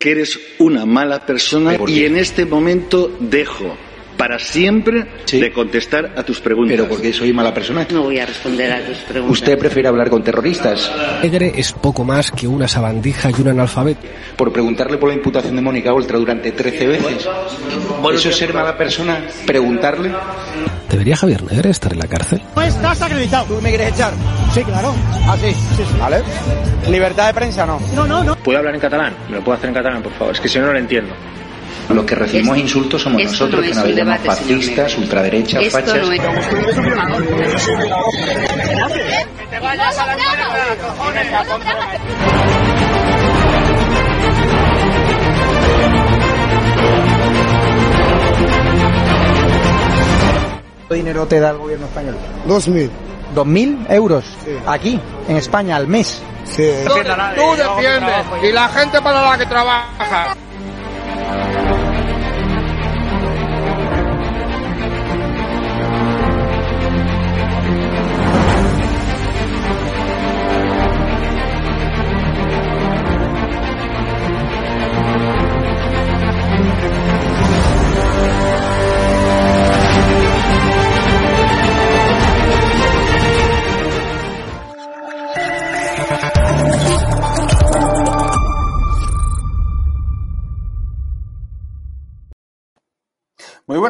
Que eres una mala persona y en este momento dejo para siempre Sí. de contestar a tus preguntas. Pero porque soy mala persona. No voy a responder a tus preguntas. ¿Usted prefiere hablar con terroristas? Negre es poco más que una sabandija y un analfabeto. Por preguntarle por la imputación de Mónica Oltra durante 13 veces. ¿Eso es ser mala persona? ¿Preguntarle? ¿Debería Javier Negre estar en la cárcel? No estás acreditado. ¿Tú me quieres echar? Sí, claro. Ah, sí, sí, sí. Vale. ¿Libertad de prensa no? No, no, no. ¿Puedo hablar en catalán? ¿Me lo puedo hacer en catalán, por favor? Es que si no, no lo entiendo. Los que recibimos Esto- insultos somos nosotros, no que nos llamamos fascistas, ultraderechas, Esto fachas. no es... ¿Qué dinero te da el gobierno español? Dos mil. ¿Dos mil euros? Sí. Aquí, en España, al mes. Sí. Tú defiendes y la gente para la que trabaja.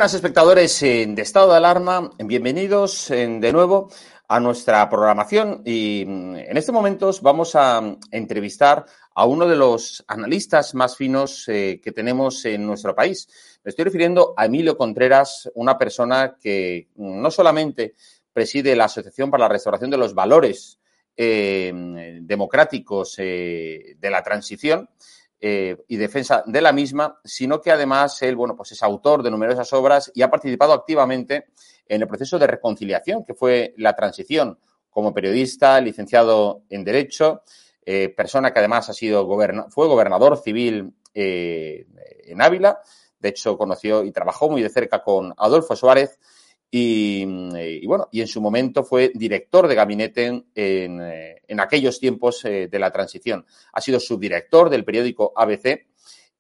Buenas espectadores de Estado de Alarma, bienvenidos de nuevo a nuestra programación y mm, en estos momentos vamos a mm, entrevistar a uno de los analistas más finos eh, que tenemos en nuestro país. Me estoy refiriendo a Emilio Contreras, una persona que mm, no solamente preside la Asociación para la Restauración de los Valores eh, Democráticos eh, de la Transición, eh, y defensa de la misma, sino que además él, bueno, pues es autor de numerosas obras y ha participado activamente en el proceso de reconciliación que fue la transición como periodista, licenciado en Derecho, eh, persona que además ha sido fue gobernador civil eh, en Ávila, de hecho conoció y trabajó muy de cerca con Adolfo Suárez y, y bueno, y en su momento fue director de gabinete en, en, eh, aquellos tiempos eh, de la transición. Ha sido subdirector del periódico ABC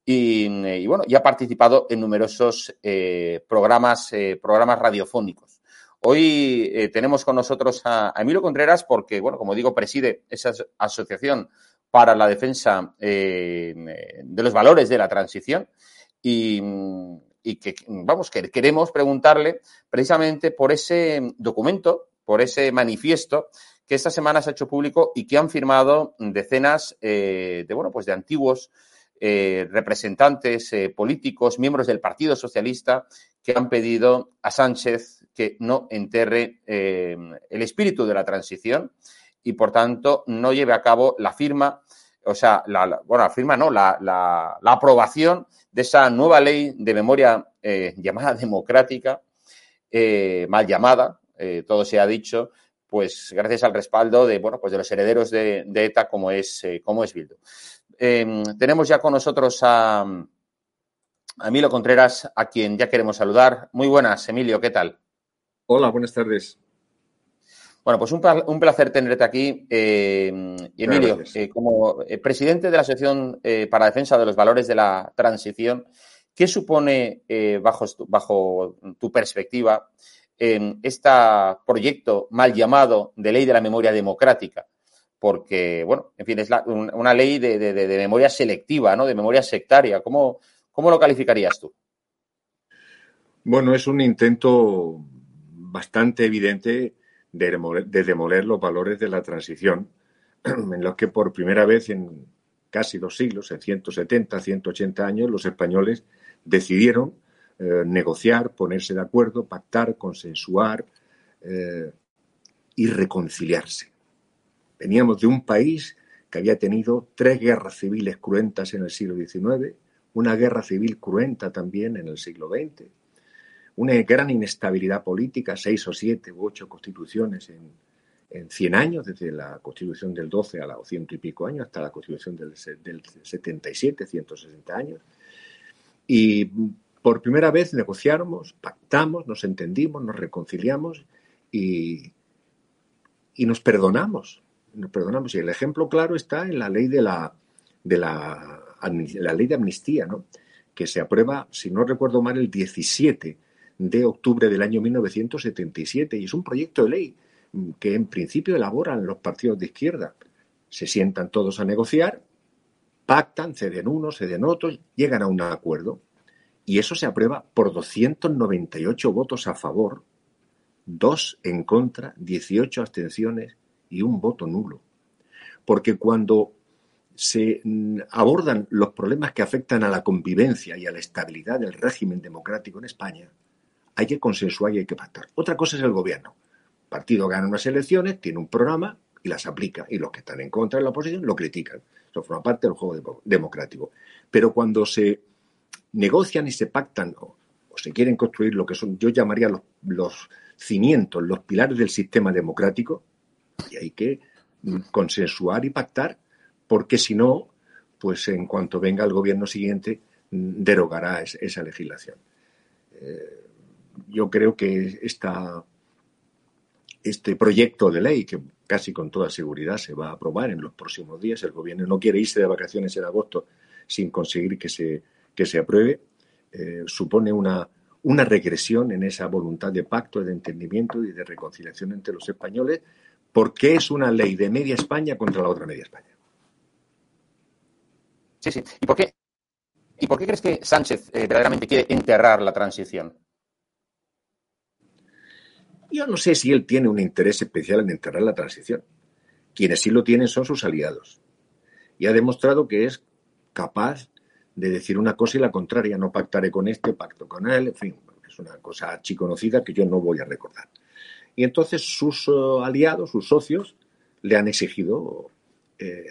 y, y bueno, y ha participado en numerosos eh, programas, eh, programas radiofónicos. Hoy eh, tenemos con nosotros a, a, Emilio Contreras porque, bueno, como digo, preside esa asociación para la defensa eh, de los valores de la transición y, y que, vamos, que queremos preguntarle precisamente por ese documento, por ese manifiesto que esta semana se ha hecho público y que han firmado decenas eh, de, bueno, pues de antiguos eh, representantes eh, políticos, miembros del Partido Socialista, que han pedido a Sánchez que no enterre el espíritu de la transición y, por tanto, no lleve a cabo la firma, o sea, la, la, bueno, la firma no, la, la, la, aprobación de esa nueva ley de memoria eh, llamada democrática, eh, mal llamada, eh, todo se ha dicho, pues gracias al respaldo de, bueno, pues de los herederos de, ETA como es, como es Bildu. Eh, tenemos ya con nosotros a, a Emilio Contreras, a quien ya queremos saludar. Muy buenas, Emilio, ¿qué tal? Hola, buenas tardes. Bueno, pues un, un placer tenerte aquí. Eh, Emilio, eh, como eh, presidente de la Asociación eh, para la Defensa de los Valores de la Transición, ¿qué supone, bajo, bajo tu perspectiva, este proyecto mal llamado de ley de la memoria democrática? porque, bueno, en fin, es una ley de, memoria selectiva, ¿no? De memoria sectaria. ¿Cómo, ¿Cómo lo calificarías tú? Bueno, es un intento bastante evidente de demoler, los valores de la transición, en los que por primera vez en casi dos siglos, en 170, 180 años, los españoles decidieron eh, negociar, ponerse de acuerdo, pactar, consensuar eh, y reconciliarse. Veníamos de un país que había tenido tres guerras civiles cruentas en el siglo XIX, una guerra civil cruenta también en el siglo XX, una gran inestabilidad política, seis o siete u ocho constituciones en, en 100 años, desde la constitución del 12 a los ciento y pico años, hasta la constitución del, del 77, 160 años. Y por primera vez negociamos, pactamos, nos entendimos, nos reconciliamos y, y nos perdonamos. Nos perdonamos. Y el ejemplo claro está en la ley de la, de la, la ley de amnistía, ¿no? que se aprueba, si no recuerdo mal, el 17 de octubre del año 1977 y es un proyecto de ley que en principio elaboran los partidos de izquierda. Se sientan todos a negociar, pactan, ceden unos, ceden otros, llegan a un acuerdo y eso se aprueba por 298 votos a favor, dos en contra, 18 abstenciones y un voto nulo. Porque cuando se mm, abordan los problemas que afectan a la convivencia y a la estabilidad del régimen democrático en España, hay que consensuar y hay que pactar. Otra cosa es el gobierno. El partido gana unas elecciones, tiene un programa y las aplica. Y los que están en contra de la oposición lo critican. Eso forma parte del juego democrático. Pero cuando se negocian y se pactan o, se quieren construir lo que son, yo llamaría los, cimientos, los pilares del sistema democrático, y hay que mm, consensuar y pactar, porque si no, pues en cuanto venga el gobierno siguiente, mm, derogará esa legislación. Eh, yo creo que este proyecto de ley, que casi con toda seguridad se va a aprobar en los próximos días, el gobierno no quiere irse de vacaciones en agosto sin conseguir que se, que se apruebe, eh, supone una, una regresión en esa voluntad de pacto, de entendimiento y de reconciliación entre los españoles, porque es una ley de media España contra la otra media España. Sí, sí. ¿Y por qué, ¿Y por qué crees que Sánchez eh, verdaderamente quiere enterrar la transición? Yo no sé si él tiene un interés especial en enterrar la transición. Quienes sí lo tienen son sus aliados. Y ha demostrado que es capaz de decir una cosa y la contraria. No pactaré con este, pacto con él. En fin, es una cosa archiconocida que yo no voy a recordar. Y entonces sus eh, aliados, sus socios, le han exigido eh,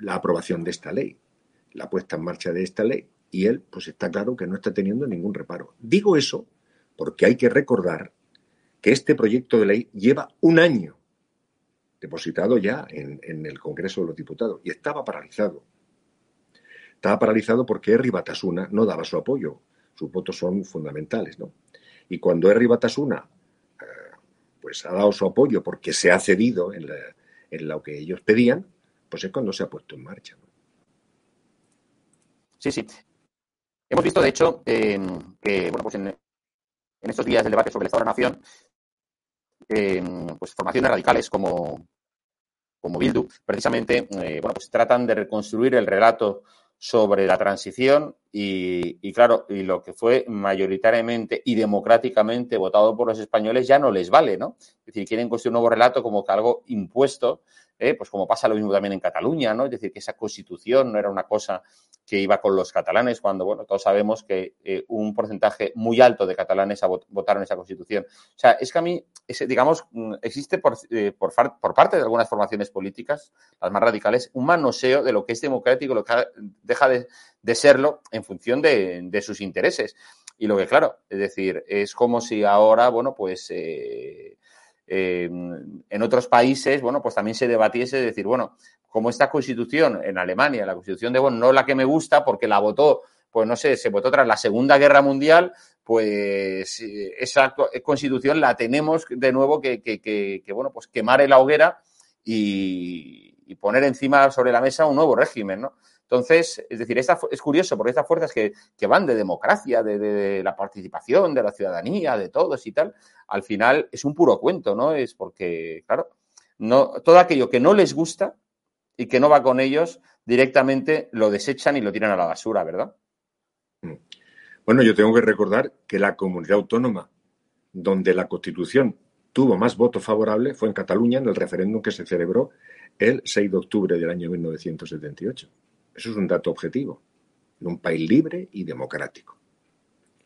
la aprobación de esta ley, la puesta en marcha de esta ley. Y él, pues está claro que no está teniendo ningún reparo. Digo eso porque hay que recordar que este proyecto de ley lleva un año depositado ya en, el Congreso de los Diputados y estaba paralizado. Estaba paralizado porque Herri Batasuna no daba su apoyo. Sus votos son fundamentales, ¿no? Y cuando Herri Batasuna eh, pues ha dado su apoyo porque se ha cedido en, lo que ellos pedían, pues es cuando se ha puesto en marcha. Sí, sí. Hemos visto, de hecho, que bueno, pues en, estos días del debate sobre el Estado de la Nación, pues formaciones radicales como, como Bildu, precisamente, eh, bueno, pues tratan de reconstruir el relato sobre la transición y, y, claro, y lo que fue mayoritariamente y democráticamente votado por los españoles ya no les vale, ¿no? Es decir, quieren construir un nuevo relato como que algo impuesto ¿eh? pues como pasa lo mismo también en Cataluña, ¿no? Es decir, que esa constitución no era una cosa que iba con los catalanes, cuando, bueno, todos sabemos que eh, un porcentaje muy alto de catalanes votaron esa constitución. O sea, es que a mí, digamos, mm, existe por, eh, por, parte de algunas formaciones políticas, las más radicales, un manoseo de lo que es democrático, lo que deja de, serlo en función de, sus intereses. Y lo que, claro, es decir, es como si ahora, bueno, pues en otros países, bueno, pues también se debatiese de decir, bueno, como esta constitución en Alemania, la constitución de Bonn, no la que me gusta porque la votó, pues no sé, se votó tras la Segunda Guerra Mundial, pues eh, esa constitución la tenemos de nuevo que, que, que, bueno, pues quemar en la hoguera y, y, poner encima sobre la mesa un nuevo régimen, ¿no? Entonces, es decir, es curioso porque estas fuerzas que, van de democracia, de, la participación, de la ciudadanía, de todos y tal, al final es un puro cuento, ¿no? Es porque, claro, no, todo aquello que no les gusta, y que no va con ellos, directamente lo desechan y lo tiran a la basura, ¿verdad? Mm. Bueno, yo tengo que recordar que la comunidad autónoma donde la Constitución tuvo más votos favorables fue en Cataluña, en el referéndum que se celebró el 6 de octubre del año 1978. Eso es un dato objetivo. En un país libre y democrático.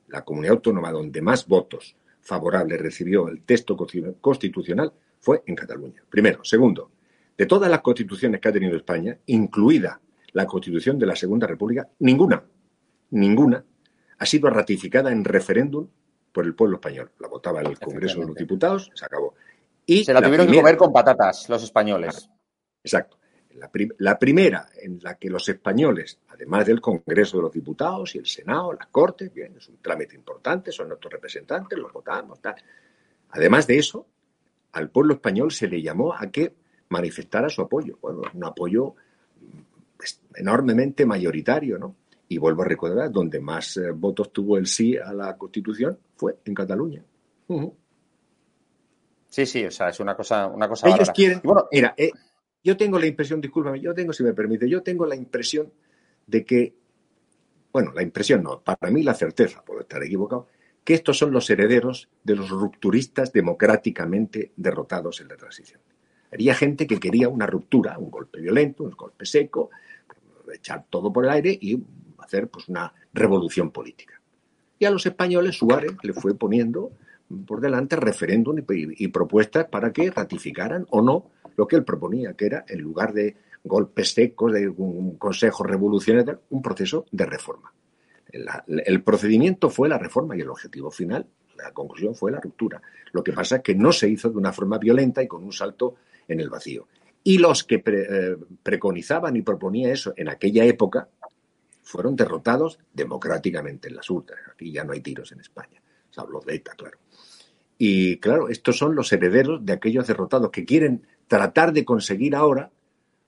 La comunidad autónoma donde más votos favorables recibió el texto constitucional fue en Cataluña. Primero. Segundo, de todas las constituciones que ha tenido España, incluida la constitución de la Segunda República, ninguna, ninguna ha sido ratificada en referéndum por el pueblo español. La votaba el Congreso de los Diputados, se acabó. Y se la, tuvieron que comer con patatas los españoles. Exacto. La, primera en la que los españoles, además del Congreso de los Diputados y el Senado, la Corte, bien, es un trámite importante, son nuestros representantes, los votamos, tal. Además de eso, al pueblo español se le llamó a que manifestara su apoyo. Bueno, un apoyo pues, enormemente mayoritario, ¿no? Y vuelvo a recordar, donde más eh, votos tuvo el sí a la Constitución fue en Cataluña. Sí, sí, o sea, es una cosa, una cosa. Ellos quieren. Bueno, mira, eh, yo tengo la impresión, discúlpame, yo tengo, si me permite, yo tengo la impresión de que, bueno, la impresión no, para mí la certeza, puedo estar equivocado, que estos son los herederos de los rupturistas democráticamente derrotados en la transición. Había gente que quería una ruptura, un golpe violento, un golpe seco, echar todo por el aire y hacer pues, una revolución política. Y a los españoles Suárez le fue poniendo por delante referéndum y, propuestas para que ratificaran o no lo que él proponía, que era, en lugar de golpes secos, de un consejo revolucionario, un proceso de reforma. el procedimiento fue la reforma y el objetivo final, la conclusión fue la ruptura. Lo que pasa es que no se hizo de una forma violenta y con un salto en el vacío. Y los que eh, preconizaban y proponían eso en aquella época fueron derrotados democráticamente en las urnas. Aquí ya no hay tiros en España. Se habló de ETA, claro. Y claro, estos son los herederos de aquellos derrotados que quieren tratar de conseguir ahora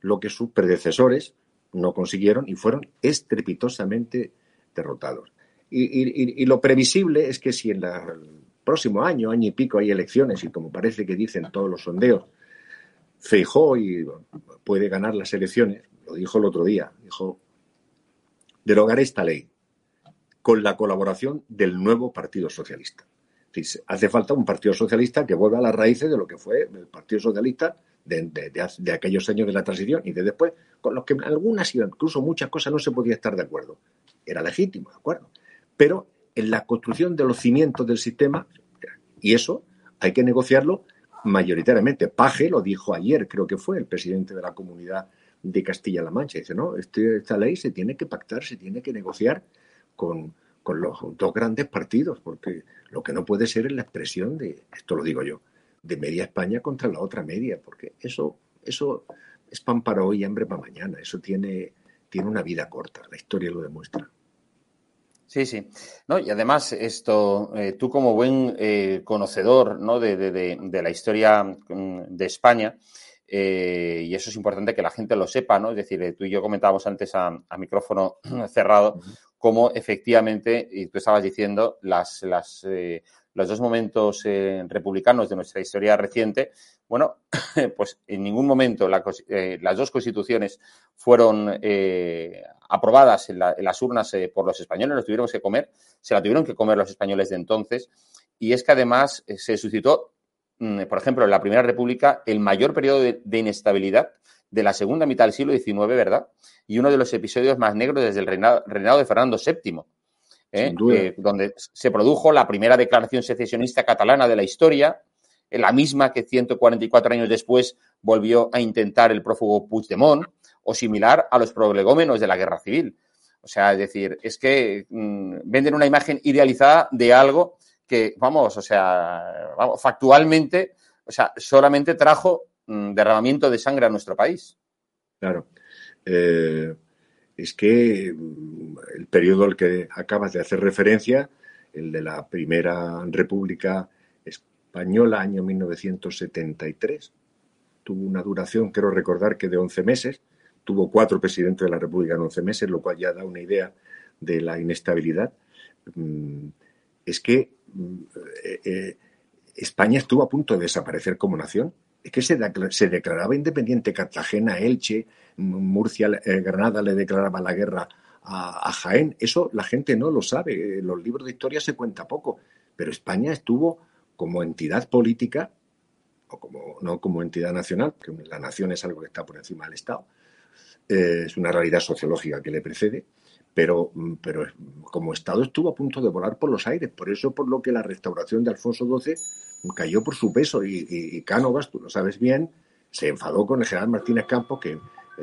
lo que sus predecesores no consiguieron y fueron estrepitosamente derrotados. Y, lo previsible es que si en el próximo año, año y pico, hay elecciones, y como parece que dicen todos los sondeos, Feijó y puede ganar las elecciones, lo dijo el otro día, dijo, derogar esta ley con la colaboración del nuevo Partido Socialista. Hace falta un Partido Socialista que vuelva a las raíces de lo que fue el Partido Socialista de, aquellos años de la transición y de después, con los que algunas incluso muchas cosas no se podía estar de acuerdo. Era legítimo, de acuerdo. Pero en la construcción de los cimientos del sistema, y eso hay que negociarlo mayoritariamente. Paje lo dijo ayer, creo que fue el presidente de la comunidad de Castilla-La Mancha. Dice, no, este, esta ley se tiene que pactar, se tiene que negociar con, los dos grandes partidos, porque lo que no puede ser es la expresión de, esto lo digo yo, de media España contra la otra media, porque eso, eso es pan para hoy y hambre para mañana. Eso tiene, tiene una vida corta, la historia lo demuestra. Sí, sí. No, y además, esto, eh, tú como buen eh, conocedor ¿no? de, la historia mm, de España, eh, y eso es importante que la gente lo sepa, ¿no? Es decir, tú y yo comentábamos antes a, micrófono cerrado cómo efectivamente, y tú estabas diciendo, las, las, los dos momentos republicanos de nuestra historia reciente, bueno, pues en ningún momento las dos constituciones fueron aprobadas en, las urnas eh, por los españoles, los tuvieron que comer, se la tuvieron que comer los españoles de entonces, y es que además eh, se suscitó, por ejemplo, en la Primera República, el mayor periodo de, inestabilidad de la segunda mitad del siglo XIX, ¿verdad? Y uno de los episodios más negros desde el reinado, de Fernando VII, ¿eh? donde se produjo la primera declaración secesionista catalana de la historia, la misma que 144 años después volvió a intentar el prófugo Puigdemont, o similar a los prolegómenos de la guerra civil. O sea, es decir, es que mm, venden una imagen idealizada de algo que, vamos, o sea, factualmente, o sea, solamente trajo mm, derramamiento de sangre a nuestro país. Claro. Eh, es que mm, el periodo al que acabas de hacer referencia, el de la Primera República Española, año 1973, tuvo una duración, quiero recordar que de 11 meses, tuvo cuatro presidentes de la República en 11 meses, lo cual ya da una idea de la inestabilidad, mm, es que mm, eh, eh, España estuvo a punto de desaparecer como nación Es que se, declaraba independiente Cartagena, Elche, Murcia, eh, Granada le declaraba la guerra a, Jaén. Eso la gente no lo sabe. En los libros de historia se cuenta poco. Pero España estuvo como entidad política, o como, no como entidad nacional, que la nación es algo que está por encima del Estado. Es una realidad sociológica que le precede. Pero, pero como Estado estuvo a punto de volar por los aires. Por eso, por lo que la restauración de Alfonso XII cayó por su peso. Y, y, Cánovas, tú lo sabes bien, se enfadó con el general Martínez Campos, que eh,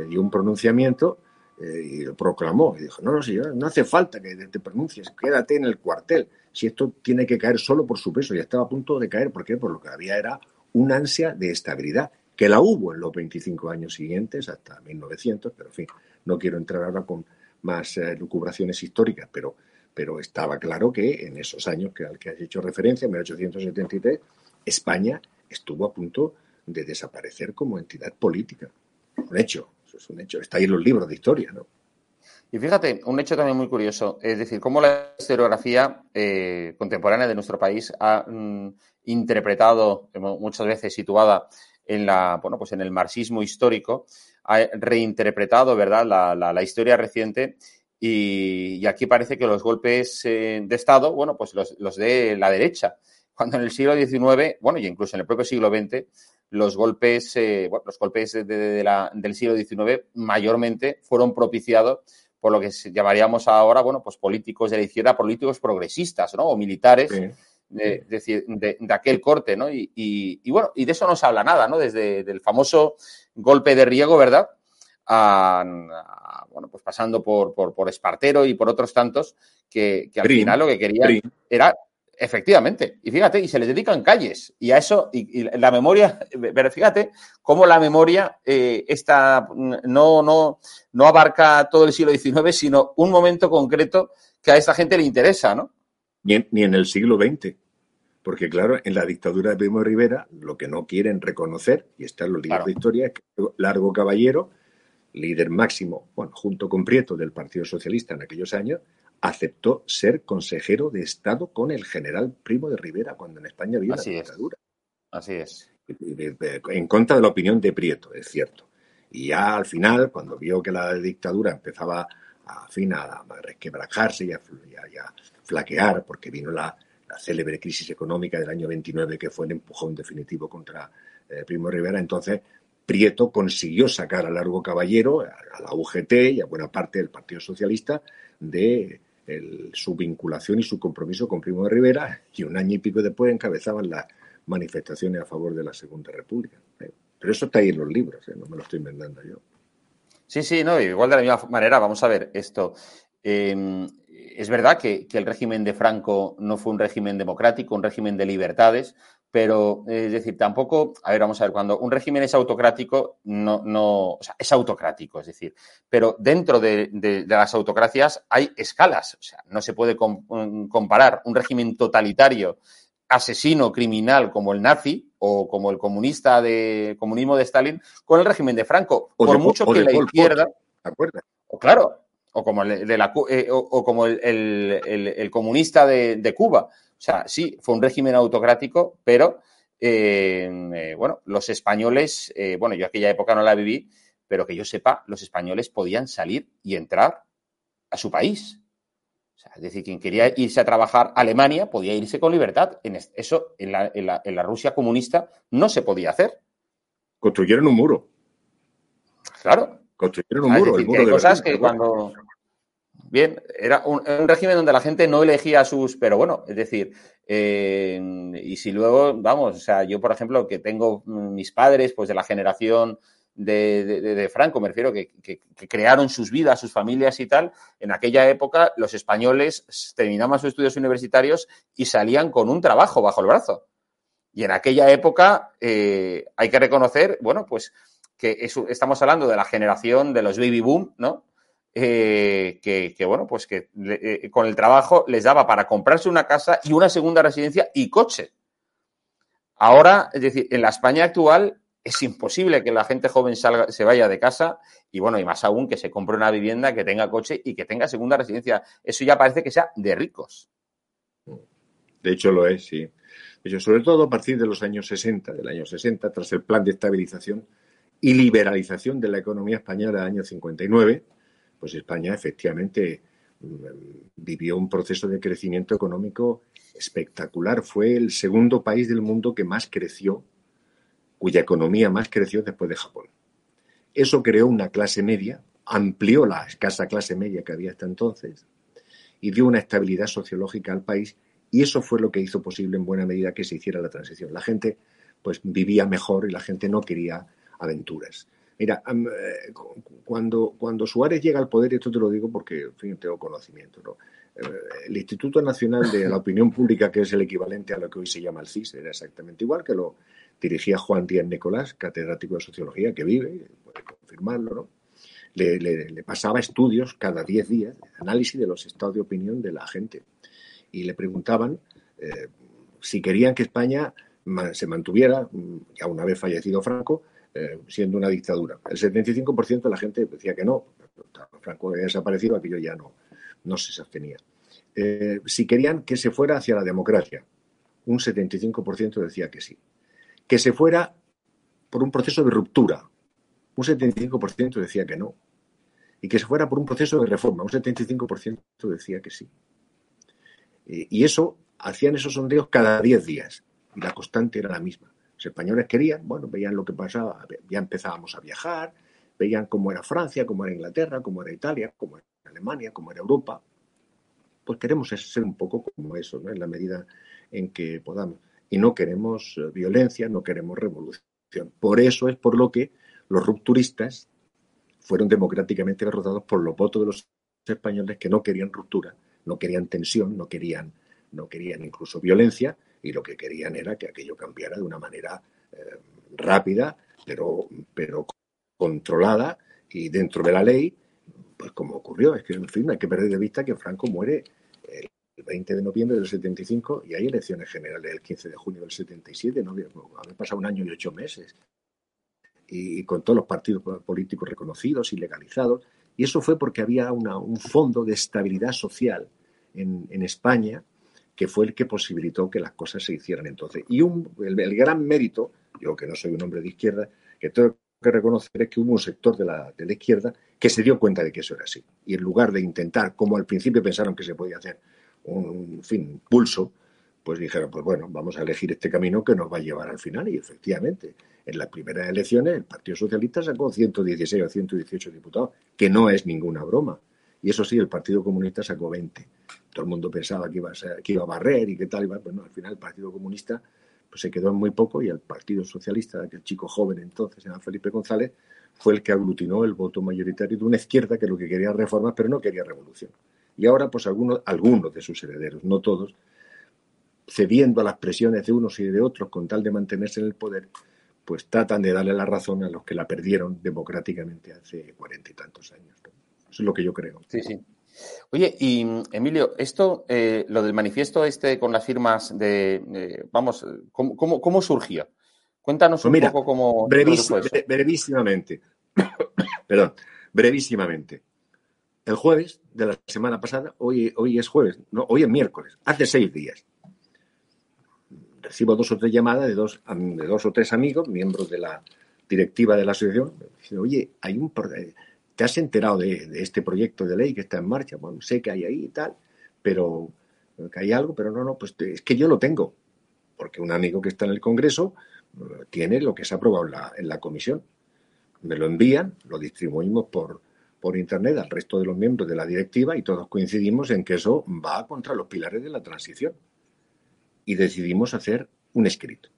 dio un pronunciamiento eh, y lo proclamó. Y dijo, no, no, señor, no hace falta que te pronuncies, quédate en el cuartel. Si esto tiene que caer solo por su peso, ya estaba a punto de caer. ¿Por qué? Por lo que había era una ansia de estabilidad, que la hubo en los 25 años siguientes, hasta 1900, pero en fin, no quiero entrar ahora con más eh, lucubraciones históricas, pero, pero estaba claro que en esos años que, al que has hecho referencia, en 1873, España estuvo a punto de desaparecer como entidad política. Un hecho, eso es un hecho. Está ahí en los libros de historia, ¿no? Y fíjate, un hecho también muy curioso, es decir, cómo la historiografía eh, contemporánea de nuestro país ha mm, interpretado, muchas veces situada en la, bueno, pues en el marxismo histórico, ha reinterpretado, ¿verdad?, la, historia reciente y, aquí parece que los golpes eh, de Estado, bueno, pues los, los de la derecha, cuando en el siglo XIX, bueno, y incluso en el propio siglo XX, los golpes, eh, los golpes del siglo XIX mayormente fueron propiciados por lo que llamaríamos ahora, bueno, pues políticos de la izquierda, políticos progresistas, ¿no? O militares, de, de, aquel corte, ¿no? Y, bueno, y de eso no se habla nada, ¿no? Desde el famoso golpe de Riego, ¿verdad? bueno, pues pasando por, por, Espartero y por otros tantos que, al final lo que querían era Efectivamente. Y fíjate, y se les dedican calles. Y a eso, y, la memoria, pero fíjate cómo la memoria eh, no, no, no abarca todo el siglo XIX, sino un momento concreto que a esta gente le interesa, ¿no? Ni en, ni en el siglo XX. Porque, claro, en la dictadura de Primo de Rivera, lo que no quieren reconocer, y está en los libros de historia, es que Largo Caballero, líder máximo, bueno, junto con Prieto del Partido Socialista en aquellos años, aceptó ser consejero de Estado con el general Primo de Rivera cuando en España había Así la dictadura. Así es. En contra de la opinión de Prieto, es cierto. Y ya al final, cuando vio que la dictadura empezaba a, fin, a, resquebrajarse y a, flaquear, porque vino la, célebre crisis económica del año 29, que fue el empujón definitivo contra eh, Primo Rivera, entonces Prieto consiguió sacar a Largo Caballero, a la UGT y a buena parte del Partido Socialista de su vinculación y su compromiso con Primo de Rivera y un año y pico después encabezaban las manifestaciones a favor de la Segunda República. ¿eh? Pero eso está ahí en los libros, ¿eh? no me lo estoy inventando yo. Sí, sí, no, igual de la misma manera, vamos a ver esto. Em, es verdad que, el régimen de Franco no fue un régimen democrático, un régimen de libertades, pero es decir, tampoco, a ver, vamos a ver, cuando un régimen es autocrático, no, no, o sea, es autocrático, es decir, pero dentro de, las autocracias hay escalas, o sea, no se puede mm, comparar un régimen totalitario, asesino, criminal como el nazi o como el comunista de comunismo de Stalin con el régimen de Franco, por mucho que la izquierda, o claro, o como el, de la, eh, o, como el, comunista de Cuba. O sea, sí, fue un régimen autocrático, pero eh, eh, bueno, los españoles, bueno, yo aquella época no la viví, pero que yo sepa, los españoles podían salir y entrar a su país. O sea, es decir, quien quería irse a trabajar a Alemania podía irse con libertad. En eso en la, en la Rusia comunista no se podía hacer. Construyeron un muro. Claro. Construyeron un muro. hay cosas que cuando, Bien, era un, régimen donde la gente no elegía sus, pero bueno, es decir, eh, y si luego, vamos, o sea, yo por ejemplo, que tengo mis padres, pues de la generación de, Franco, me refiero, que, que, crearon sus vidas, sus familias y tal, en aquella época los españoles terminaban sus estudios universitarios y salían con un trabajo bajo el brazo. Y en aquella época eh, hay que reconocer, bueno, pues que estamos hablando de la generación de los baby boom, ¿no? Eh, que, bueno, pues que eh, con el trabajo les daba para comprarse una casa y una segunda residencia y coche. Ahora, es decir, en la España actual es imposible que la gente joven salga, se vaya de casa y bueno, y más aún que se compre una vivienda, que tenga coche y que tenga segunda residencia. Eso ya parece que sea de ricos. De hecho lo es, sí. Ellos, sobre todo a partir de los años 60, del año 60, tras el plan de estabilización y liberalización de la economía española del año 59, pues España efectivamente mm, vivió un proceso de crecimiento económico espectacular. Fue el segundo país del mundo que más creció, cuya economía más creció después de Japón. Eso creó una clase media, amplió la escasa clase media que había hasta entonces y dio una estabilidad sociológica al país y eso fue lo que hizo posible en buena medida que se hiciera la transición. La gente pues vivía mejor y la gente no quería aventuras. Mira, eh, cuando, cuando Suárez llega al poder, y esto te lo digo porque en fin, tengo conocimiento, ¿no? Eh, el Instituto Nacional de la Opinión Pública, que es el equivalente a lo que hoy se llama el CIS, era exactamente igual, que lo dirigía Juan Díaz Nicolás, catedrático de Sociología, que vive, puede confirmarlo, ¿no? Le, pasaba estudios cada 10 días, análisis de los estados de opinión de la gente. Y le preguntaban eh, si querían que España se mantuviera, ya una vez fallecido Franco, eh, siendo una dictadura. El 75% de la gente decía que no. Franco había desaparecido, aquello ya no, no se sostenía. Eh, si querían que se fuera hacia la democracia, un 75% decía que sí. Que se fuera por un proceso de ruptura, un 75% decía que no. Y que se fuera por un proceso de reforma, un 75% decía que sí. Y eso, hacían esos sondeos cada 10 días. Y la constante era la misma. Los españoles querían, bueno, veían lo que pasaba, ya empezábamos a viajar, veían cómo era Francia, cómo era Inglaterra, cómo era Italia, cómo era Alemania, cómo era Europa. Pues queremos ser un poco como eso, ¿no? En la medida en que podamos. Y no queremos eh, violencia, no queremos revolución. Por eso es por lo que los rupturistas fueron democráticamente derrotados por los votos de los españoles que no querían ruptura, no querían tensión, no querían, no querían incluso violencia, y lo que querían era que aquello cambiara de una manera eh, rápida, pero, pero controlada y dentro de la ley, pues como ocurrió. Es que, en fin, hay que perder de vista que Franco muere el 20 de noviembre del 75 y hay elecciones generales el 15 de junio del 77, ¿no? Había pasado un año y ocho meses. Y, con todos los partidos políticos reconocidos y legalizados. Y eso fue porque había un fondo de estabilidad social en, en España que fue el que posibilitó que las cosas se hicieran entonces. Y un, el, gran mérito, yo que no soy un hombre de izquierda, que tengo que reconocer es que hubo un sector de la, de la izquierda que se dio cuenta de que eso era así. Y en lugar de intentar, como al principio pensaron que se podía hacer, un, fin, pulso, pues dijeron, pues bueno, vamos a elegir este camino que nos va a llevar al final. Y efectivamente, en las primeras elecciones el Partido Socialista sacó 116 o 118 diputados, que no es ninguna broma. Y eso sí, el Partido Comunista sacó 20 todo el mundo pensaba que iba a, que iba a barrer y qué tal, iba, bueno, al final el Partido Comunista pues se quedó en muy poco y el Partido Socialista, aquel chico joven entonces, era Felipe González, fue el que aglutinó el voto mayoritario de una izquierda que lo que quería reformas, pero no quería revolución. Y ahora, pues algunos, algunos de sus herederos, no todos, cediendo a las presiones de unos y de otros con tal de mantenerse en el poder, pues tratan de darle la razón a los que la perdieron democráticamente hace cuarenta y tantos años. Eso es lo que yo creo. Sí, sí. Oye, y Emilio, esto, eh, lo del manifiesto este con las firmas de, vamos, ¿cómo, cómo, surgía? Cuéntanos pues un poco cómo. brevísimamente. Perdón, brevísimamente. El jueves de la semana pasada, hoy, hoy es jueves, no, hoy es miércoles, hace seis días. Recibo dos o tres llamadas de dos, de dos o tres amigos, miembros de la directiva de la asociación. Oye, hay un ¿Te has enterado de, este proyecto de ley que está en marcha? Bueno, sé que hay ahí y tal, pero que hay algo, pero no, no, pues es que yo lo tengo, porque un amigo que está en el Congreso eh, tiene lo que se ha aprobado en la, comisión. Me lo envían, lo distribuimos por, por Internet al resto de los miembros de la directiva y todos coincidimos en que eso va contra los pilares de la transición. Y decidimos hacer un escrito.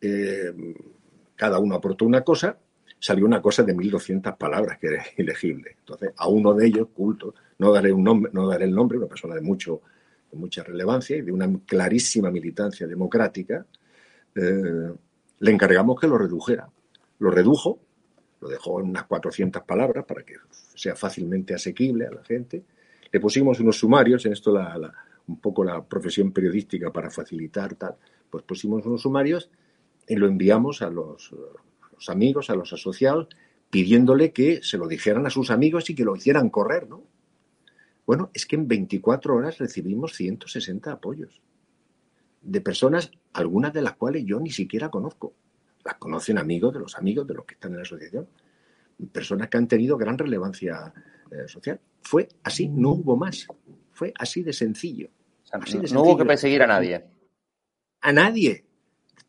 Eh, cada uno aportó una cosa salió una cosa de 1.200 palabras que era ilegible. Entonces, a uno de ellos, culto, no daré, un nombre, no daré el nombre, una persona de, mucho, de mucha relevancia y de una clarísima militancia democrática, eh, le encargamos que lo redujera. Lo redujo, lo dejó en unas 400 palabras para que sea fácilmente asequible a la gente. Le pusimos unos sumarios, en esto un poco la profesión periodística para facilitar tal, pues pusimos unos sumarios y lo enviamos a los amigos, a los asociados, pidiéndole que se lo dijeran a sus amigos y que lo hicieran correr, ¿no? Bueno, es que en 24 horas recibimos 160 apoyos. de personas, algunas de las cuales yo ni siquiera conozco. Las conocen amigos de los amigos de los que están en la asociación. Personas que han tenido gran relevancia eh, social. Fue así, no hubo más. Fue así de sencillo. no, hubo que perseguir a nadie. A nadie.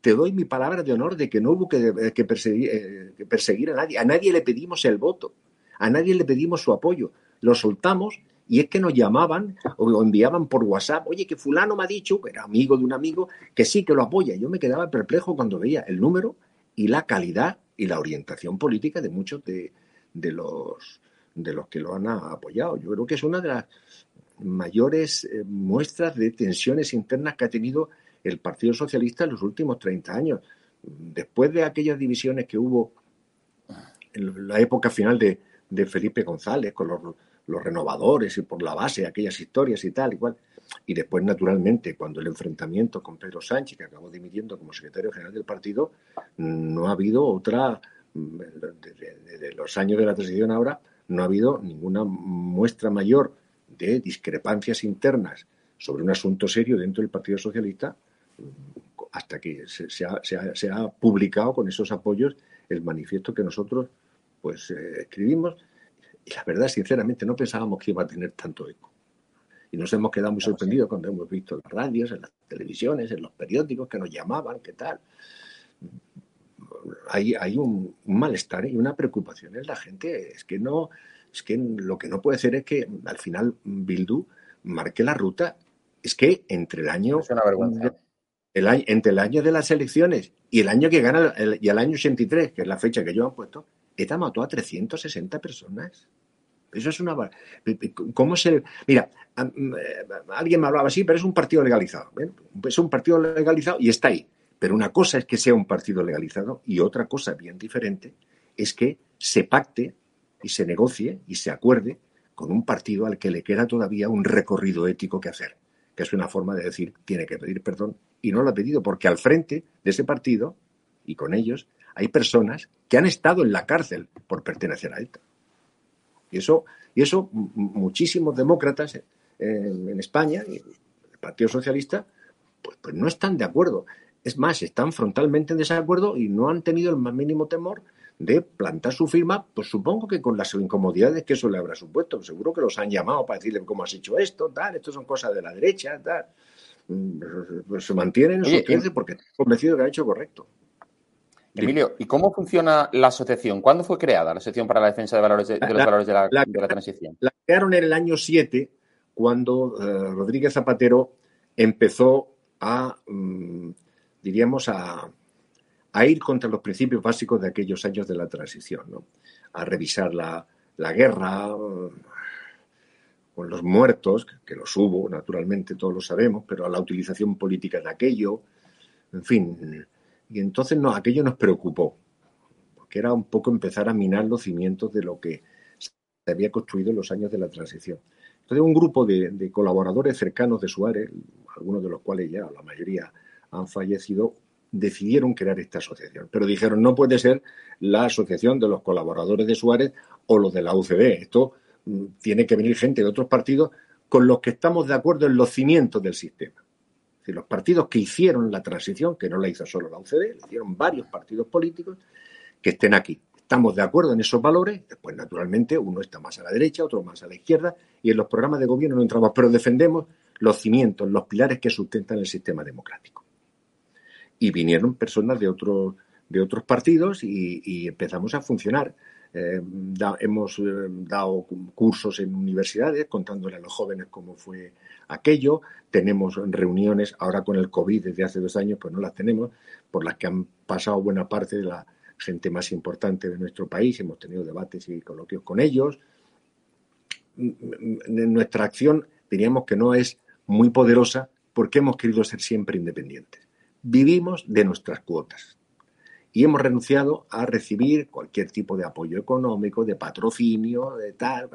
Te doy mi palabra de honor de que no hubo que, eh, perseguir, eh, que perseguir a nadie. A nadie le pedimos el voto. A nadie le pedimos su apoyo. Lo soltamos y es que nos llamaban o enviaban por WhatsApp, oye, que fulano me ha dicho, que era amigo de un amigo, que sí, que lo apoya. Yo me quedaba perplejo cuando veía el número y la calidad y la orientación política de muchos de, los, de los que lo han apoyado. Yo creo que es una de las mayores eh, muestras de tensiones internas que ha tenido el Partido Socialista en los últimos 30 años. Después de aquellas divisiones que hubo en la época final de, Felipe González, con los renovadores y por la base aquellas historias y tal, igual. Y después, naturalmente, cuando el enfrentamiento con Pedro Sánchez, que acabó dimitiendo como secretario general del partido, no ha habido otra, desde los años de la transición ahora, no ha habido ninguna muestra mayor de discrepancias internas sobre un asunto serio dentro del Partido Socialista hasta que se, ha, publicado con esos apoyos el manifiesto que nosotros pues eh, escribimos y la verdad, sinceramente, no pensábamos que iba a tener tanto eco. Y nos hemos quedado muy sorprendidos cuando hemos visto en las radios, en las televisiones, en los periódicos que nos llamaban, qué tal. Hay, hay un, malestar y una preocupación en la gente. Es que no, es que lo que no puede ser es que al final Bildu marque la ruta. Es que entre el año. Entre el año de las elecciones y el año que gana y el año 83, que es la fecha que yo han puesto, ETA mató a 360 personas. Eso es una. ¿Cómo se.? Mira, eh, alguien me hablaba así, pero es un partido legalizado. es un partido legalizado y está ahí. Pero una cosa es que sea un partido legalizado y otra cosa bien diferente es que se pacte y se negocie y se acuerde con un partido al que le queda todavía un recorrido ético que hacer, que es una forma de decir tiene que pedir perdón y no lo ha pedido porque al frente de ese partido y con ellos hay personas que han estado en la cárcel por pertenecer a ETA. Y eso, y eso muchísimos demócratas en, España, y el Partido Socialista, pues, pues no están de acuerdo. Es más, están frontalmente en desacuerdo y no han tenido el más mínimo temor de plantar su firma, pues supongo que con las incomodidades que eso le habrá supuesto. Seguro que los han llamado para decirle cómo has hecho esto, tal, esto son cosas de la derecha, tal. Se mantienen en su porque están convencidos que ha hecho correcto. Emilio, ¿y cómo funciona la asociación? ¿Cuándo fue creada la Asociación para la Defensa de, valores de, los Valores de la, Transición? La crearon en el año 7, cuando eh, Rodríguez Zapatero empezó a, mm, diríamos, a, ir contra los principios básicos de aquellos años de la transición, ¿no? a revisar la, guerra, con los muertos, que los hubo, naturalmente, todos lo sabemos, pero a la utilización política de aquello, en fin, y entonces no, aquello nos preocupó, porque era un poco empezar a minar los cimientos de lo que se había construido en los años de la transición. Entonces un grupo de, colaboradores cercanos de Suárez, algunos de los cuales ya la mayoría han fallecido, decidieron crear esta asociación. Pero dijeron, no puede ser la asociación de los colaboradores de Suárez o los de la UCD. Esto tiene que venir gente de otros partidos con los que estamos de acuerdo en los cimientos del sistema los partidos que hicieron la transición, que no la hizo solo la UCD, la hicieron varios partidos políticos, que estén aquí. Estamos de acuerdo en esos valores, después naturalmente uno está más a la derecha, otro más a la izquierda, y en los programas de gobierno no entramos, pero defendemos los cimientos, los pilares que sustentan el sistema democrático. Y vinieron personas de otros, de otros partidos y empezamos a funcionar. Eh, hemos eh, dado cursos en universidades contándole a los jóvenes cómo fue aquello. Tenemos reuniones ahora con el COVID desde hace dos años, pues no las tenemos, por las que han pasado buena parte de la gente más importante de nuestro país. Hemos tenido debates y coloquios con ellos. Nuestra acción diríamos que no es muy poderosa porque hemos querido ser siempre independientes. Vivimos de nuestras cuotas y hemos renunciado a recibir cualquier tipo de apoyo económico, de patrocinio, de tal.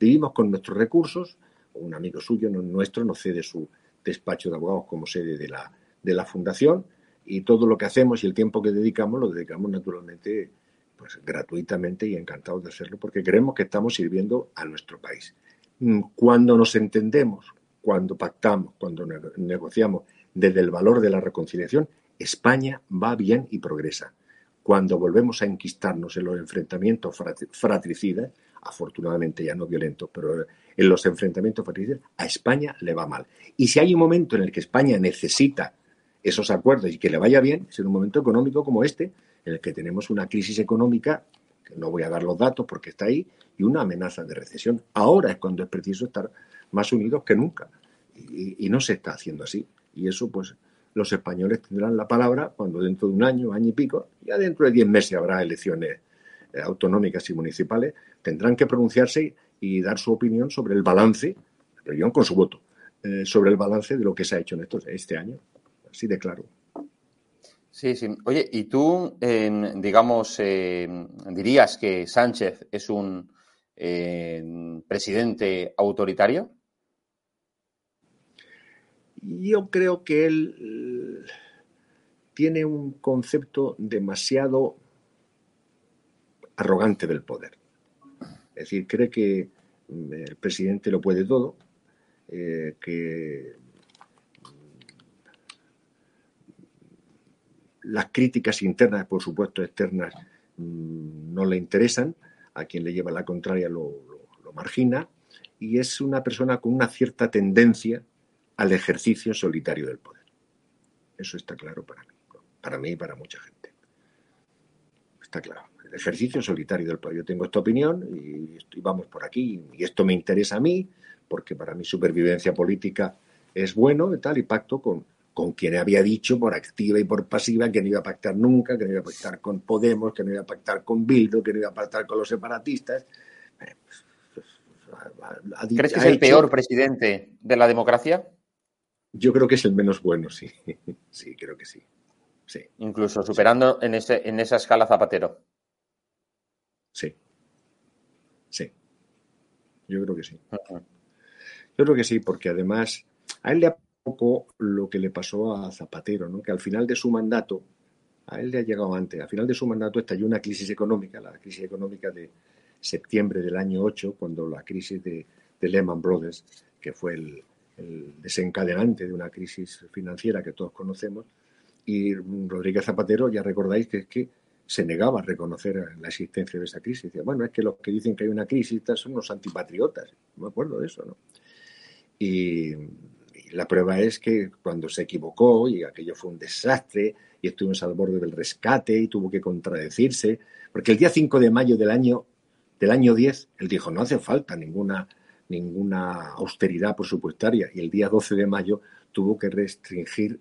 Vivimos con nuestros recursos. Un amigo suyo, nuestro, nos cede su despacho de abogados como sede de la, de la fundación y todo lo que hacemos y el tiempo que dedicamos lo dedicamos naturalmente pues gratuitamente y encantados de hacerlo porque creemos que estamos sirviendo a nuestro país. Mm, cuando nos entendemos, cuando pactamos, cuando negociamos desde el valor de la reconciliación, España va bien y progresa. Cuando volvemos a enquistarnos en los enfrentamientos fratricidas, afortunadamente ya no violentos, pero en los enfrentamientos fratricidas, a España le va mal. Y si hay un momento en el que España necesita esos acuerdos y que le vaya bien, es en un momento económico como este, en el que tenemos una crisis económica, que no voy a dar los datos porque está ahí, y una amenaza de recesión. Ahora es cuando es preciso estar más unidos que nunca. Y, no se está haciendo así. Y eso, pues, los españoles tendrán la palabra cuando dentro de un año, año y pico, ya dentro de diez meses habrá elecciones eh, autonómicas y municipales, tendrán que pronunciarse y dar su opinión sobre el balance, opinión con su voto, eh, sobre el balance de lo que se ha hecho en estos, este año. Así de claro. Sí, sí. Oye, ¿y tú, digamos, eh, dirías que Sánchez es un presidente autoritario? Yo creo que él eh, tiene un concepto demasiado arrogante del poder. Es decir, cree que mm, el presidente lo puede todo, eh, que las críticas internas, por supuesto, externas, mm, no le interesan, a quien le lleva la contraria lo margina, y es una persona con una cierta tendencia al ejercicio solitario del poder. Eso está claro para mí, para mí y para mucha gente. Está claro. El ejercicio solitario del poder. Yo tengo esta opinión y, vamos por aquí. Y esto me interesa a mí, porque para mi supervivencia política es bueno y tal, y pacto con, con quien había dicho por activa y por pasiva que no iba a pactar nunca, que no iba a pactar con Podemos, que no iba a pactar con Bildo, que no iba a pactar con los separatistas. ¿Crees que es el peor presidente de la democracia? Yo creo que es el menos bueno, sí. Sí, creo que sí. sí. Incluso superando En, ese, en esa escala Zapatero. Sí. Sí. Yo creo que sí. Yo creo que sí, porque además a él le ha poco lo que le pasó a Zapatero, ¿no? que al final de su mandato, a él le ha llegado antes, al final de su mandato estalló una crisis económica, la crisis económica de septiembre del año 8, cuando la crisis de Lehman Brothers, que fue el, el desencadenante de una crisis financiera que todos conocemos, y Rodríguez Zapatero, ya recordáis que es que se negaba a reconocer la existencia de esa crisis. Decía, bueno, es que los que dicen que hay una crisis son los antipatriotas. No me acuerdo de eso, ¿no? Y, la prueba es que cuando se equivocó y aquello fue un desastre y estuvimos al borde del rescate y tuvo que contradecirse, porque el día 5 de mayo del año, del año 10, él dijo, no hace falta ninguna ninguna austeridad presupuestaria y el día 12 de mayo tuvo que restringir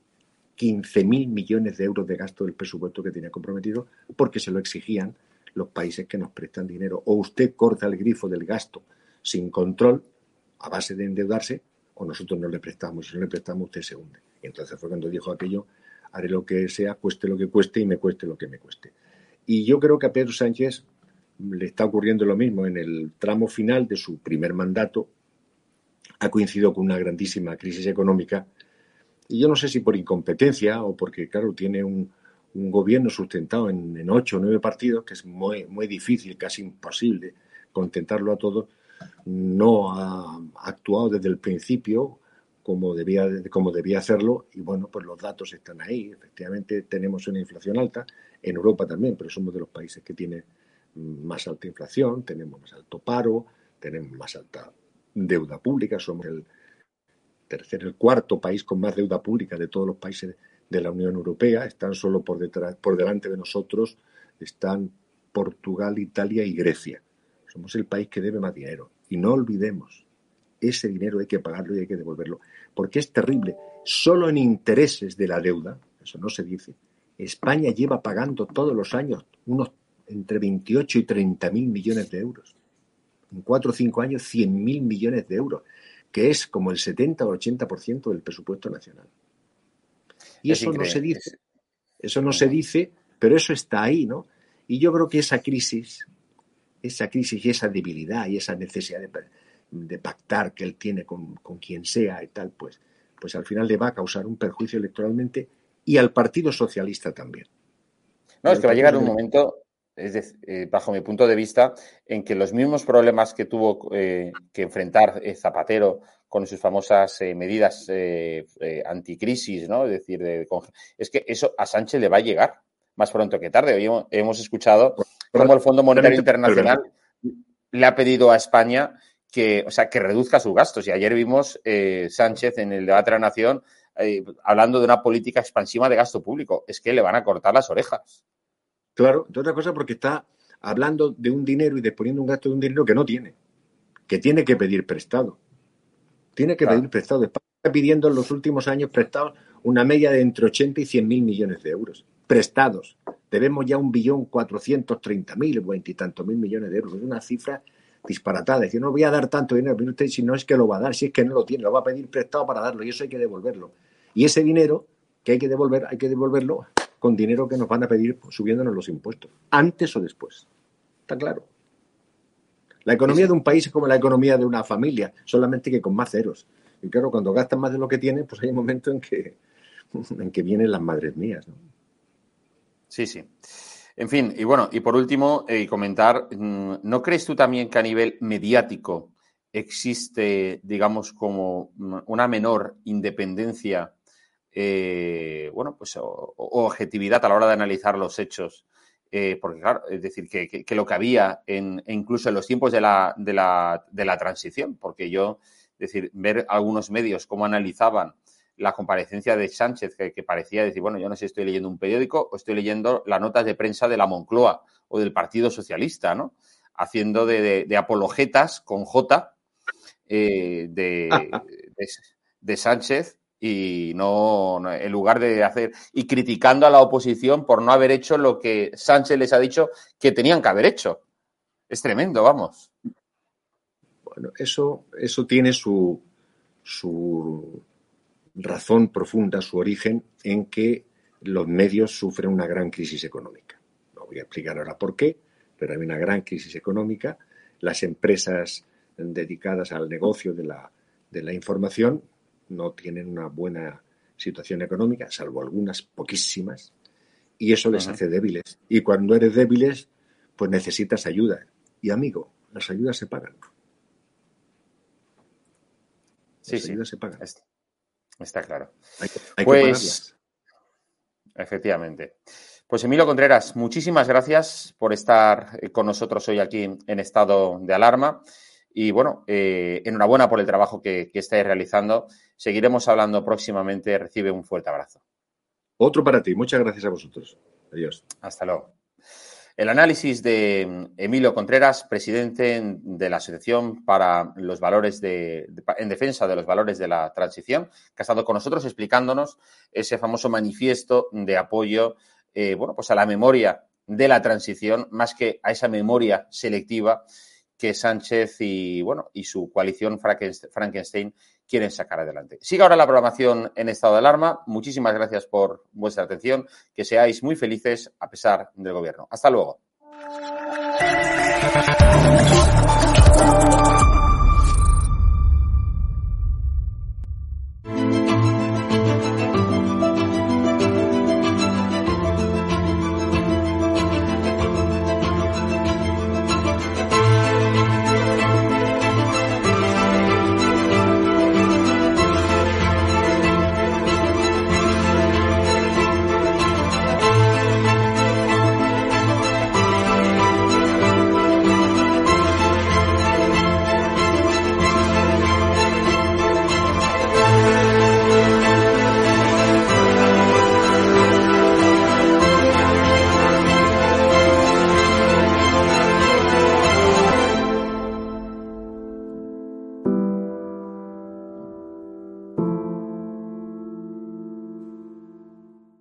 15.000 millones de euros de gasto del presupuesto que tenía comprometido porque se lo exigían los países que nos prestan dinero. O usted corta el grifo del gasto sin control a base de endeudarse o nosotros no le prestamos. Si no le prestamos, usted se hunde. Y entonces fue cuando dijo aquello, haré lo que sea, cueste lo que cueste y me cueste lo que me cueste. Y yo creo que a Pedro Sánchez le está ocurriendo lo mismo. En el tramo final de su primer mandato ha coincidido con una grandísima crisis económica y yo no sé si por incompetencia o porque, claro, tiene un, gobierno sustentado en, ocho o nueve partidos, que es muy, muy difícil, casi imposible contentarlo a todos, no ha actuado desde el principio como debía, como debía hacerlo y bueno, pues los datos están ahí. Efectivamente tenemos una inflación alta, en Europa también, pero somos de los países que tienen más alta inflación, tenemos más alto paro, tenemos más alta deuda pública, somos el tercer, el cuarto país con más deuda pública de todos los países de la Unión Europea, están solo por detrás, por delante de nosotros, están Portugal, Italia y Grecia. Somos el país que debe más dinero. Y no olvidemos, ese dinero hay que pagarlo y hay que devolverlo, porque es terrible. Solo en intereses de la deuda, eso no se dice, España lleva pagando todos los años unos entre 28 y 30 mil millones de euros. En cuatro o cinco años, 100 mil millones de euros, que es como el 70 o 80% del presupuesto nacional. Y eso no se dice. Eso no se dice, pero eso está ahí, ¿no? Y yo creo que esa crisis, esa crisis y esa debilidad y esa necesidad de, pactar que él tiene con, con, quien sea y tal, pues, pues al final le va a causar un perjuicio electoralmente y al Partido Socialista también. No, es que va a llegar un momento es eh, bajo mi punto de vista, en que los mismos problemas que tuvo eh, que enfrentar eh, Zapatero con sus famosas medidas anticrisis, ¿no? Es decir, es que eso a Sánchez le va a llegar más pronto que tarde. Hoy hemos escuchado cómo el Fondo Monetario Internacional le ha pedido a España que, o sea, que reduzca sus gastos. Y ayer vimos Sánchez en el debate de la Nación hablando de una política expansiva de gasto público. Es que le van a cortar las orejas. Claro, de otra cosa porque está hablando de un dinero y disponiendo un gasto de un dinero que no tiene, que tiene que pedir prestado. Tiene que pedir prestado. España está pidiendo en los últimos años prestados una media de entre 80 y 100 mil millones de euros. Prestados. Debemos ya un billón cuatrocientos treinta mil, veintitantos mil millones de euros. Es una cifra disparatada. Es decir, no voy a dar tanto dinero, si no es que lo va a dar, si es que no lo tiene, lo va a pedir prestado para darlo y eso hay que devolverlo. Y ese dinero que hay que devolver, hay que devolverlo con dinero que nos van a pedir subiéndonos los impuestos, antes o después. Está claro. La economía de un país es como la economía de una familia, solamente que con más ceros. Y claro, cuando gastan más de lo que tienen, pues hay un momento en que, en que vienen las madres mías. ¿no? Sí, sí. En fin, y bueno, y por último, eh, comentar, mm, ¿no crees tú también que a nivel mediático existe, digamos, como una menor independencia eh, bueno, pues o, objetividad a la hora de analizar los hechos. Eh, porque, claro, es decir, que, lo que había en, incluso en los tiempos de la, de la, de la transición, porque yo, es decir, ver algunos medios cómo analizaban la comparecencia de Sánchez, que, parecía decir, bueno, yo no sé si estoy leyendo un periódico o estoy leyendo las notas de prensa de la Moncloa o del Partido Socialista, ¿no? Haciendo de, apologetas con J eh, de, de, Sánchez y no, en lugar de hacer y criticando a la oposición por no haber hecho lo que Sánchez les ha dicho que tenían que haber hecho. Es tremendo, vamos. Bueno, eso, eso tiene su, su razón profunda, su origen en que los medios sufren una gran crisis económica. No voy a explicar ahora por qué, pero hay una gran crisis económica. Las empresas dedicadas al negocio de la, de la información no tienen una buena situación económica, salvo algunas poquísimas, y eso les hace débiles. Y cuando eres débiles, pues necesitas ayuda. Y amigo, las ayudas se pagan. sí, sí. se pagan. Está, claro. pues, efectivamente. Pues Emilio Contreras, muchísimas gracias por estar con nosotros hoy aquí en estado de alarma. Y bueno, eh, enhorabuena por el trabajo que, estáis realizando. Seguiremos hablando próximamente. Recibe un fuerte abrazo. Otro para ti. Muchas gracias a vosotros. Adiós. Hasta luego. El análisis de Emilio Contreras, presidente de la Asociación para los Valores de, en defensa de los valores de la transición, que ha estado con nosotros explicándonos ese famoso manifiesto de apoyo, eh, bueno, pues a la memoria de la transición, más que a esa memoria selectiva que Sánchez y, bueno, y su coalición Frankenstein quieren sacar adelante. Siga ahora la programación en estado de alarma. Muchísimas gracias por vuestra atención. Que seáis muy felices a pesar del gobierno. Hasta luego.